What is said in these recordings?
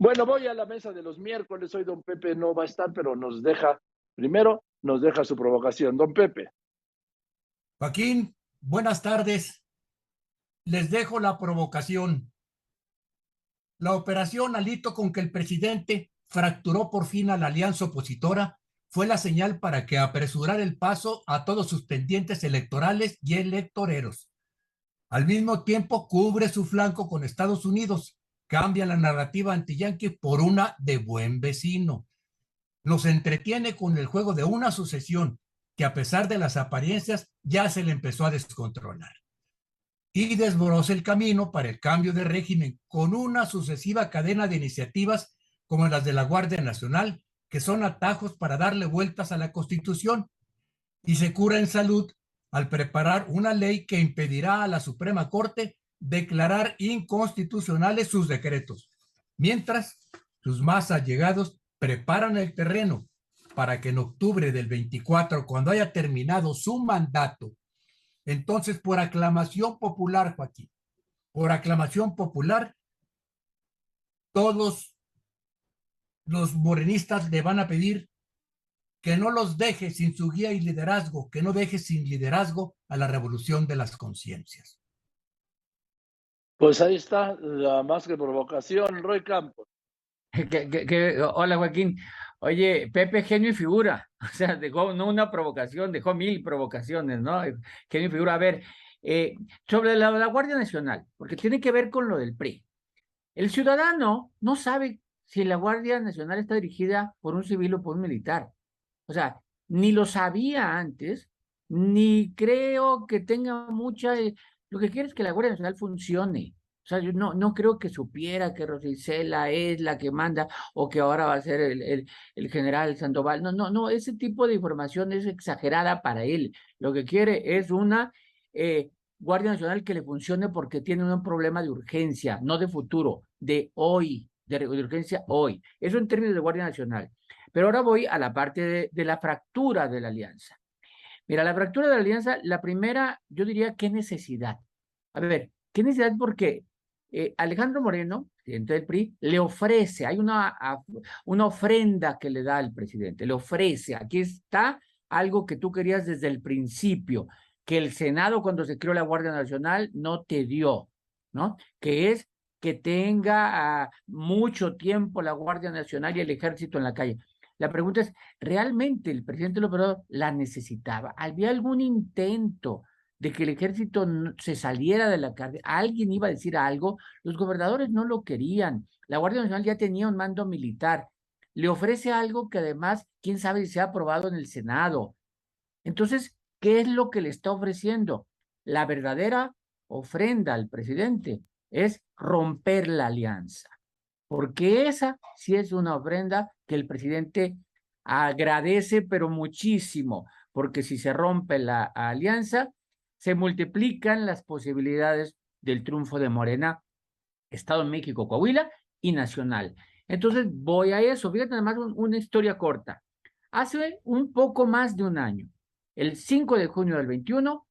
Bueno, voy a la mesa de los miércoles. Hoy don Pepe no va a estar, pero nos deja, primero, nos deja su provocación. Don Pepe. Joaquín, buenas tardes. Les dejo la provocación. La operación Alito con que el presidente fracturó por fin a la alianza opositora fue la señal para que apresurar el paso a todos sus pendientes electorales y electoreros. Al mismo tiempo, cubre su flanco con Estados Unidos, cambia la narrativa anti-yankee por una de buen vecino. Nos entretiene con el juego de una sucesión que a pesar de las apariencias ya se le empezó a descontrolar. Y desbroza el camino para el cambio de régimen con una sucesiva cadena de iniciativas como las de la Guardia Nacional, que son atajos para darle vueltas a la Constitución. Y se cura en salud al preparar una ley que impedirá a la Suprema Corte declarar inconstitucionales sus decretos, mientras sus más allegados preparan el terreno para que en octubre del 24, cuando haya terminado su mandato, entonces por aclamación popular, Joaquín, por aclamación popular, todos los morenistas le van a pedir que no los deje sin su guía y liderazgo, que no deje sin liderazgo a la revolución de las conciencias. Pues ahí está la más que provocación, Roy Campos. hola Joaquín. Oye, Pepe, genio y figura. O sea, dejó no una provocación, dejó mil provocaciones, ¿no? Genio y figura. A ver, eh, sobre la, la Guardia Nacional, porque tiene que ver con lo del PRI. El ciudadano no sabe si la Guardia Nacional está dirigida por un civil o por un militar. O sea, ni lo sabía antes, ni creo que tenga mucha lo que quiere es que la Guardia Nacional funcione. O sea, yo no, no creo que supiera que Rosicela es la que manda o que ahora va a ser el, el, general Sandoval. No, no, no, ese tipo de información es exagerada para él. Lo que quiere es una eh, Guardia Nacional que le funcione porque tiene un problema de urgencia, no de futuro, de hoy, de, urgencia hoy. Eso en términos de Guardia Nacional. Pero ahora voy a la parte de, de la fractura de la alianza. Mira, la fractura de la alianza, la primera, yo diría, ¿qué necesidad? A ver, ¿qué necesidad? Porque eh, Alejandro Moreno, presidente del PRI, le ofrece, hay una, una ofrenda que le da al presidente, le ofrece, aquí está algo que tú querías desde el principio, que el Senado cuando se creó la Guardia Nacional no te dio, ¿no? Que es que tenga ah, mucho tiempo la Guardia Nacional y el Ejército en la calle. La pregunta es, ¿realmente el presidente López la necesitaba? ¿Había algún intento de que el ejército se saliera de la cárcel? ¿Alguien iba a decir algo? Los gobernadores no lo querían. La Guardia Nacional ya tenía un mando militar. Le ofrece algo que además, quién sabe si se ha aprobado en el Senado. Entonces, ¿qué es lo que le está ofreciendo? La verdadera ofrenda al presidente es romper la alianza porque esa sí es una ofrenda que el presidente agradece, pero muchísimo, porque si se rompe la alianza, se multiplican las posibilidades del triunfo de Morena, Estado de México, Coahuila y Nacional. Entonces voy a eso. Fíjate además una historia corta. Hace un poco más de un año, el 5 de junio del 21,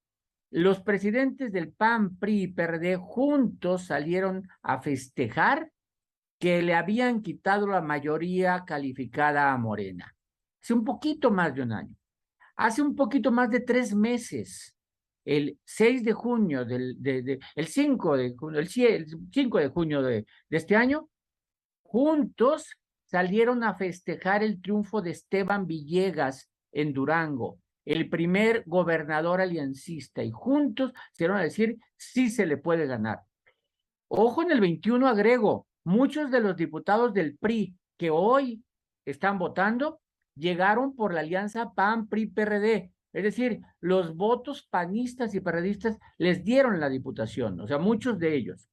los presidentes del PAN, PRI y PRD juntos salieron a festejar que le habían quitado la mayoría calificada a Morena. Hace un poquito más de un año. Hace un poquito más de tres meses, el 6 de junio, del, de, el 5 de junio, el 5 de junio de, de este año, juntos salieron a festejar el triunfo de Esteban Villegas en Durango, el primer gobernador aliancista, y juntos se a decir sí se le puede ganar. Ojo en el 21 agrego, Muchos de los diputados del PRI que hoy están votando llegaron por la alianza PAN-PRI-PRD. Es decir, los votos panistas y perredistas les dieron la diputación, o sea, muchos de ellos.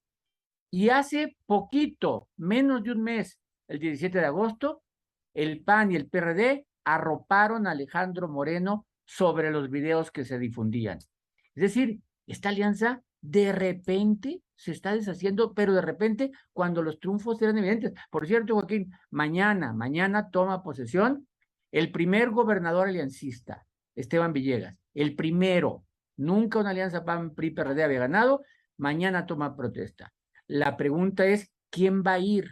Y hace poquito, menos de un mes, el 17 de agosto, el PAN y el PRD arroparon a Alejandro Moreno sobre los videos que se difundían. Es decir, esta alianza de repente se está deshaciendo, pero de repente cuando los triunfos eran evidentes. Por cierto, Joaquín, mañana, mañana toma posesión el primer gobernador aliancista, Esteban Villegas, el primero. Nunca una alianza PAN-PRI-PRD había ganado, mañana toma protesta. La pregunta es, ¿quién va a ir?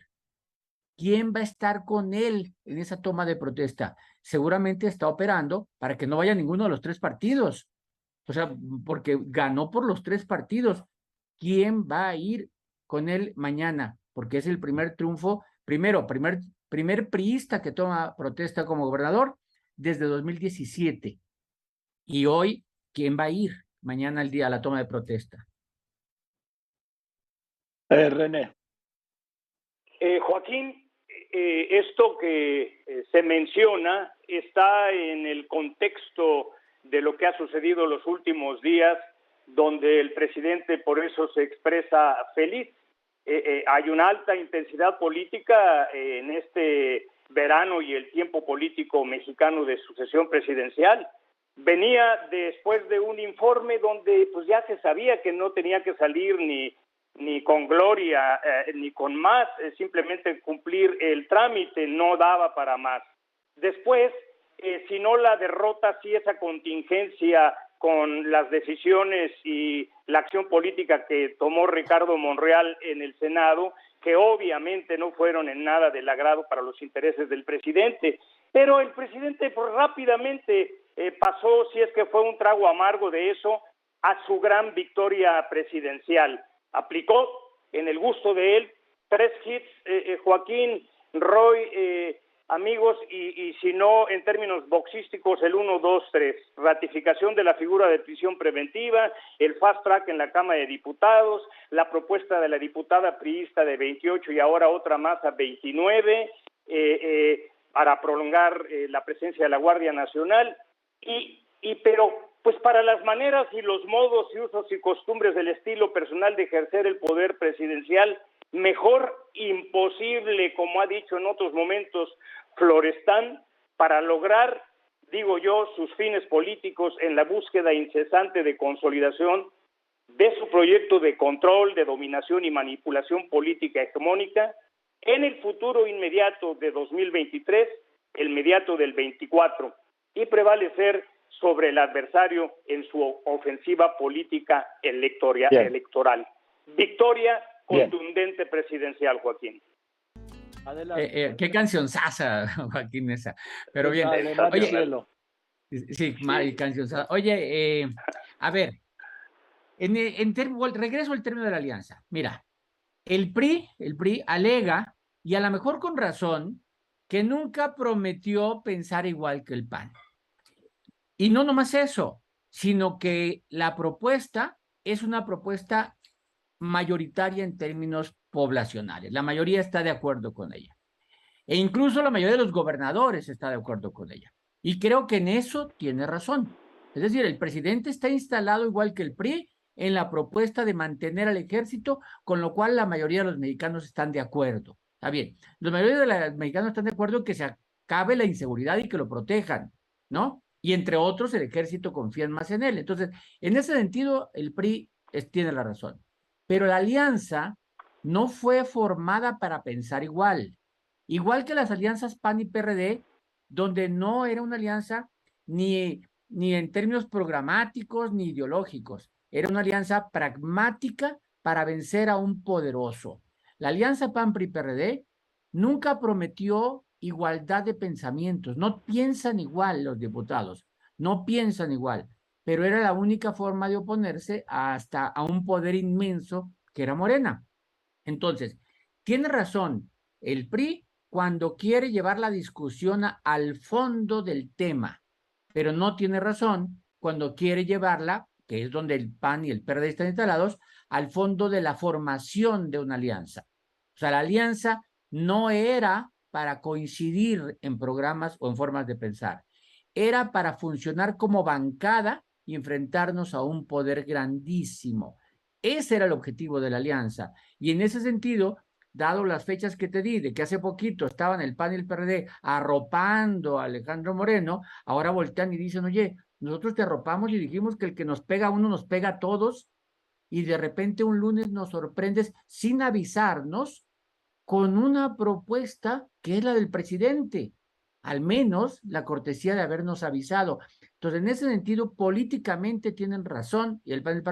¿quién va a estar con él en esa toma de protesta? Seguramente está operando para que no vaya ninguno de los tres partidos. O sea, porque ganó por los tres partidos. ¿Quién va a ir con él mañana? Porque es el primer triunfo, primero, primer, primer priista que toma protesta como gobernador desde 2017. Y hoy, ¿quién va a ir mañana al día a la toma de protesta? Eh, René. Eh, Joaquín, eh, esto que eh, se menciona está en el contexto de lo que ha sucedido los últimos días, donde el presidente por eso se expresa feliz. hay una alta intensidad política en este verano y el tiempo político mexicano de sucesión presidencial. Venía después de un informe donde pues ya se sabía que no tenía que salir ni ni con gloria, eh, ni con más, eh, simplemente cumplir el trámite no daba para más. Después, eh, si no la derrota, si esa contingencia con las decisiones y la acción política que tomó Ricardo Monreal en el Senado, que obviamente no fueron en nada del agrado para los intereses del presidente. Pero el presidente pues, rápidamente pasó, si es que fue un trago amargo de eso, a su gran victoria presidencial aplicó en el gusto de él tres hits, eh, eh, Joaquín, Roy, eh, amigos, y, si no, en términos boxísticos, el 1, 2, 3. Ratificación de la figura de prisión preventiva, el fast track en la Cámara de Diputados, la propuesta de la diputada priista de 28 y ahora otra más a 29 para prolongar la presencia de la Guardia Nacional. Y, y pero pues para las maneras y los modos y usos y costumbres del estilo personal de ejercer el poder presidencial, mejor imposible, como ha dicho en otros momentos Florestán, para lograr, digo yo, sus fines políticos en la búsqueda incesante de consolidación de su proyecto de control, de dominación y manipulación política hegemónica en el futuro inmediato de 2023, el inmediato del 24, y prevalecer sobre el adversario en su ofensiva política electoral. Victoria contundente presidencial, Joaquín. Adelante. Eh, eh, qué canción sasa, Joaquín, esa. Pero bien. Oye, sí, sí. canción Oye, eh, a ver, en, en regreso al término de la alianza. Mira, el PRI, el PRI alega, y a lo mejor con razón, que nunca prometió pensar igual que el PAN. Y no nomás eso, sino que la propuesta es una propuesta mayoritaria en términos poblacionales. La mayoría está de acuerdo con ella. E incluso la mayoría de los gobernadores está de acuerdo con ella. Y creo que en eso tiene razón. Es decir, el presidente está instalado igual que el PRI en la propuesta de mantener al ejército, con lo cual la mayoría de los mexicanos están de acuerdo. Está bien, la mayoría de los mexicanos están de acuerdo en que se acabe la inseguridad y que lo protejan, ¿no? y entre otros el ejército confía más en él. Entonces, en ese sentido, el PRI tiene la razón. Pero la alianza no fue formada para pensar igual. Igual que las alianzas PAN y PRD, donde no era una alianza ni, ni en términos programáticos ni ideológicos. Era una alianza pragmática para vencer a un poderoso. La alianza PAN-PRI-PRD nunca prometió igualdad de pensamientos. No piensan igual los diputados, no piensan igual, pero era la única forma de oponerse hasta a un poder inmenso que era Morena. Entonces, tiene razón el PRI cuando quiere llevar la discusión al fondo del tema, pero no tiene razón cuando quiere llevarla, que es donde el PAN y el PRD están instalados, al fondo de la formación de una alianza. O sea, la alianza no era para coincidir en programas o en formas de pensar. Era para funcionar como bancada y enfrentarnos a un poder grandísimo. Ese era el objetivo de la alianza. Y en ese sentido, dado las fechas que te di, de que hace poquito estaban el PAN y el PRD arropando a Alejandro Moreno, ahora voltean y dicen, oye, nosotros te arropamos y dijimos que el que nos pega a uno nos pega a todos, y de repente un lunes nos sorprendes sin avisarnos con una propuesta que es la del presidente, al menos la cortesía de habernos avisado. Entonces, en ese sentido, políticamente tienen razón y el PAN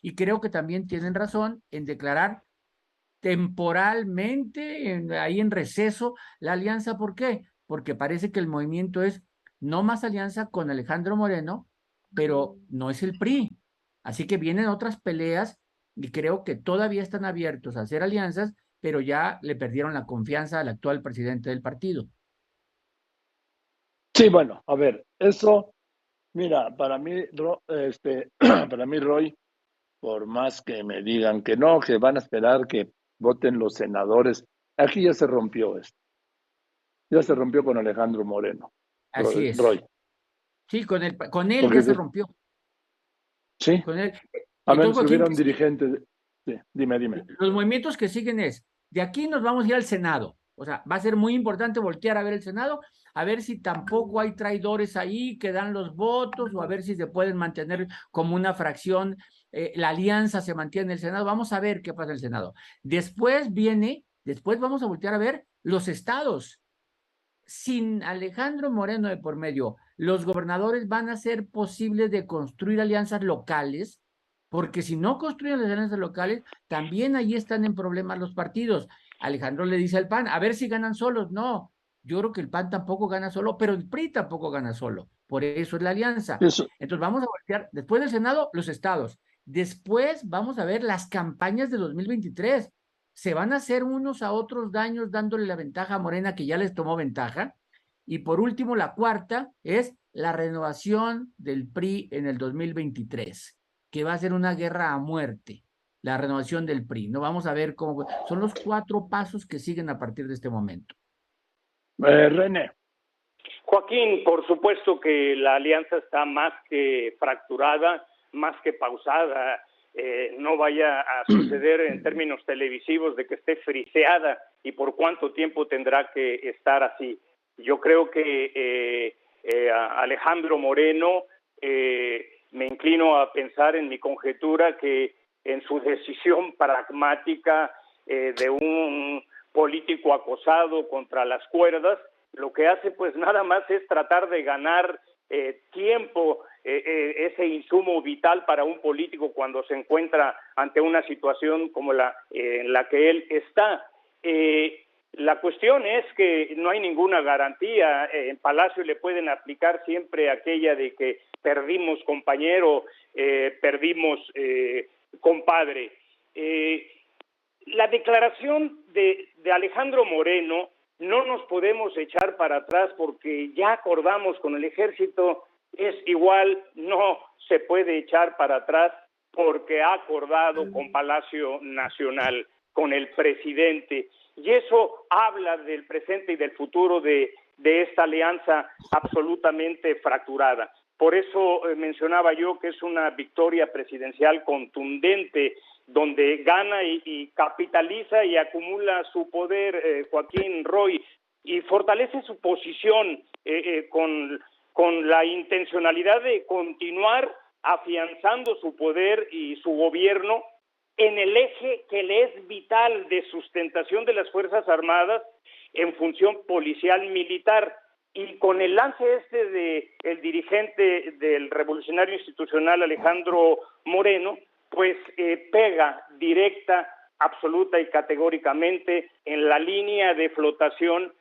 y y creo que también tienen razón en declarar temporalmente ahí en receso la alianza. ¿Por qué? Porque parece que el movimiento es no más alianza con Alejandro Moreno, pero no es el PRI. Así que vienen otras peleas y creo que todavía están abiertos a hacer alianzas, pero ya le perdieron la confianza al actual presidente del partido. Sí, bueno, a ver, eso, mira, para mí, este, para mí, Roy, por más que me digan que no, que van a esperar que voten los senadores, aquí ya se rompió esto. Ya se rompió con Alejandro Moreno. Así es. Roy. Sí, con, el, con él ya se rompió. Sí. Con él. A ver, si hubiera un dirigente. Sí, dime, dime. Los movimientos que siguen es, de aquí nos vamos a ir al Senado. O sea, va a ser muy importante voltear a ver el Senado, a ver si tampoco hay traidores ahí que dan los votos o a ver si se pueden mantener como una fracción. Eh, la alianza se mantiene en el Senado. Vamos a ver qué pasa en el Senado. Después viene, después vamos a voltear a ver los estados sin Alejandro Moreno de por medio, los gobernadores van a ser posibles de construir alianzas locales, porque si no construyen las alianzas locales, también ahí están en problemas los partidos. Alejandro le dice al PAN, a ver si ganan solos. No, yo creo que el PAN tampoco gana solo, pero el PRI tampoco gana solo. Por eso es la alianza. Entonces vamos a voltear, después del Senado, los estados. Después vamos a ver las campañas de 2023 se van a hacer unos a otros daños dándole la ventaja a Morena que ya les tomó ventaja. Y por último, la cuarta es la renovación del PRI en el 2023, que va a ser una guerra a muerte, la renovación del PRI. No vamos a ver cómo son los cuatro pasos que siguen a partir de este momento. Eh, René. Joaquín, por supuesto que la alianza está más que fracturada, más que pausada eh, no vaya a suceder en términos televisivos de que esté friseada y por cuánto tiempo tendrá que estar así. Yo creo que eh, eh, Alejandro Moreno, me inclino a pensar en mi conjetura que en su decisión pragmática de un político acosado contra las cuerdas, lo que hace pues nada más es tratar de ganar tiempo eh, eh, ese insumo vital para un político cuando se encuentra ante una situación como la eh, en la que él está. La cuestión es que no hay ninguna garantía. en Palacio le pueden aplicar siempre aquella de que perdimos compañero, perdimos compadre. la declaración de, de Alejandro Moreno no nos podemos echar para atrás porque ya acordamos con el ejército es igual, no se puede echar para atrás porque ha acordado con Palacio Nacional, con el presidente. Y eso habla del presente y del futuro de, esta alianza absolutamente fracturada. Por eso eh, mencionaba yo que es una victoria presidencial contundente, donde gana y, capitaliza y acumula su poder eh, Joaquín Roy y fortalece su posición eh, con con la intencionalidad de continuar afianzando su poder y su gobierno en el eje que le es vital de sustentación de las Fuerzas Armadas en función policial militar. Y con el lance este de el dirigente del revolucionario institucional Alejandro Moreno pues eh, pega directa absoluta y categóricamente en la línea de flotación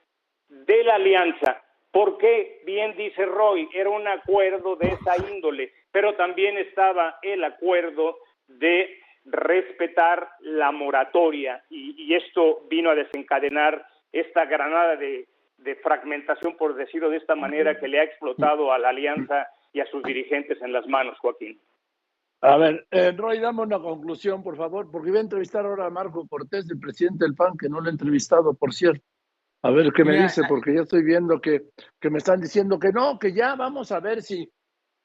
de la alianza. Porque, bien dice Roy, era un acuerdo de esa índole, pero también estaba el acuerdo de respetar la moratoria y, esto vino a desencadenar esta granada de, fragmentación, por decirlo de esta manera, que le ha explotado a la alianza y a sus dirigentes en las manos, Joaquín. A ver, eh, Roy, dame una conclusión, por favor, porque voy a entrevistar ahora a Marco Cortés, el presidente del PAN, que no lo he entrevistado, por cierto. A ver qué me dice, porque ya estoy viendo que, que me están diciendo que no, que ya vamos a ver si,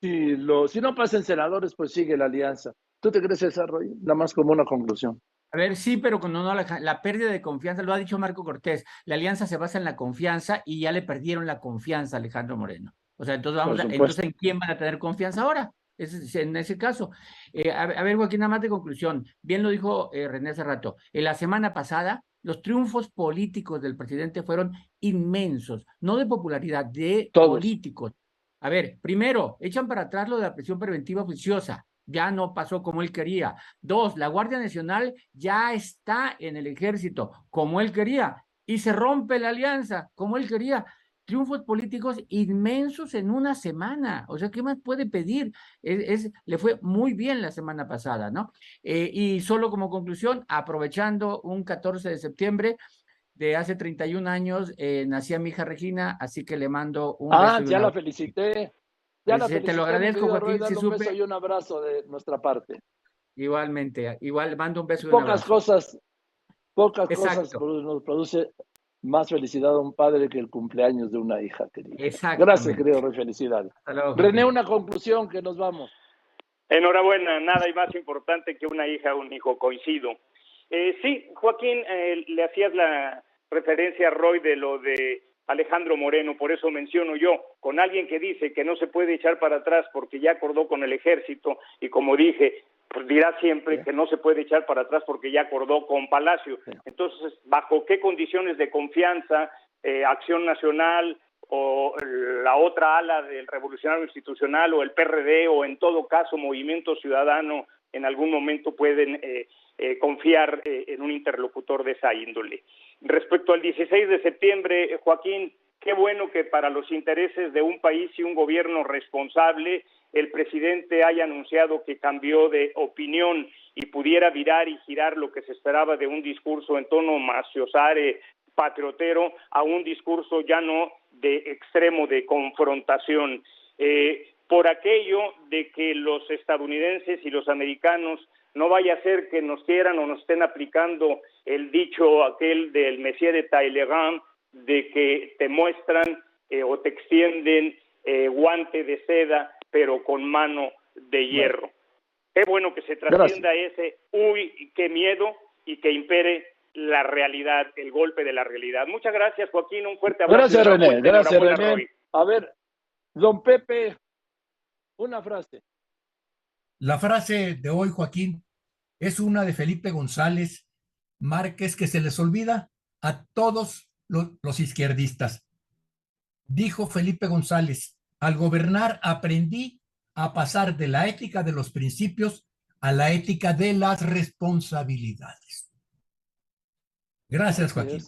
si, lo, si no pasan senadores, pues sigue la alianza. ¿Tú te crees esa, Roy? Nada más como una conclusión. A ver, sí, pero cuando no, la, la, pérdida de confianza, lo ha dicho Marco Cortés, la alianza se basa en la confianza y ya le perdieron la confianza a Alejandro Moreno. O sea, entonces vamos a, entonces ¿en quién van a tener confianza ahora? Es, en ese caso. Eh, a, ver, Joaquín, nada más de conclusión. Bien lo dijo eh, René hace rato. En la semana pasada, los triunfos políticos del presidente fueron inmensos, no de popularidad, de políticos. A ver, primero, echan para atrás lo de la prisión preventiva oficiosa. Ya no pasó como él quería. Dos, la Guardia Nacional ya está en el ejército como él quería y se rompe la alianza como él quería. Triunfos políticos inmensos en una semana. O sea, ¿qué más puede pedir? Es, le fue muy bien la semana pasada, ¿no? Eh, y solo como conclusión, aprovechando un 14 de septiembre, de hace 31 años eh, nacía mi hija Regina, así que le mando un Ah, ya la felicité. Ya la felicité, te lo agradezco, Joaquín. Si un beso y un abrazo de nuestra parte. Igualmente, igual mando un beso y un Pocas cosas, pocas cosas nos produce más felicidad a un padre que el cumpleaños de una hija querida. Gracias, querido Rey, felicidades. René, una conclusión que nos vamos. Enhorabuena, nada hay más importante que una hija o un hijo, coincido. Eh, sí, Joaquín, eh, le hacías la referencia a Roy de lo de Alejandro Moreno, por eso menciono yo, con alguien que dice que no se puede echar para atrás porque ya acordó con el ejército y como dije, pues dirá siempre que no se puede echar para atrás porque ya acordó con Palacio. Entonces, ¿bajo qué condiciones de confianza, eh, Acción Nacional o la otra ala del Revolucionario Institucional o el PRD o en todo caso Movimiento Ciudadano en algún momento pueden eh, eh, confiar eh, en un interlocutor de esa índole. Respecto al 16 de septiembre, Joaquín, qué bueno que para los intereses de un país y un gobierno responsable, el presidente haya anunciado que cambió de opinión y pudiera virar y girar lo que se esperaba de un discurso en tono maciosare, patriotero, a un discurso ya no de extremo de confrontación. Por aquello de que los estadounidenses y los americanos no vaya a ser que nos quieran o nos estén aplicando el dicho aquel del Messier de Talleyrand de que te muestran eh, o te extienden eh, guante de seda pero con mano de hierro. Es bueno que se trascienda ese uy, qué miedo y que impere la realidad, el golpe de la realidad. Muchas gracias, Joaquín. Un fuerte abrazo. Gracias, René. Gracias, René. A ver, don Pepe, una frase. La frase de hoy, Joaquín, es una de Felipe González Márquez que se les olvida a todos los, izquierdistas. Dijo Felipe González, al gobernar aprendí a pasar de la ética de los principios a la ética de las responsabilidades. Gracias, Joaquín.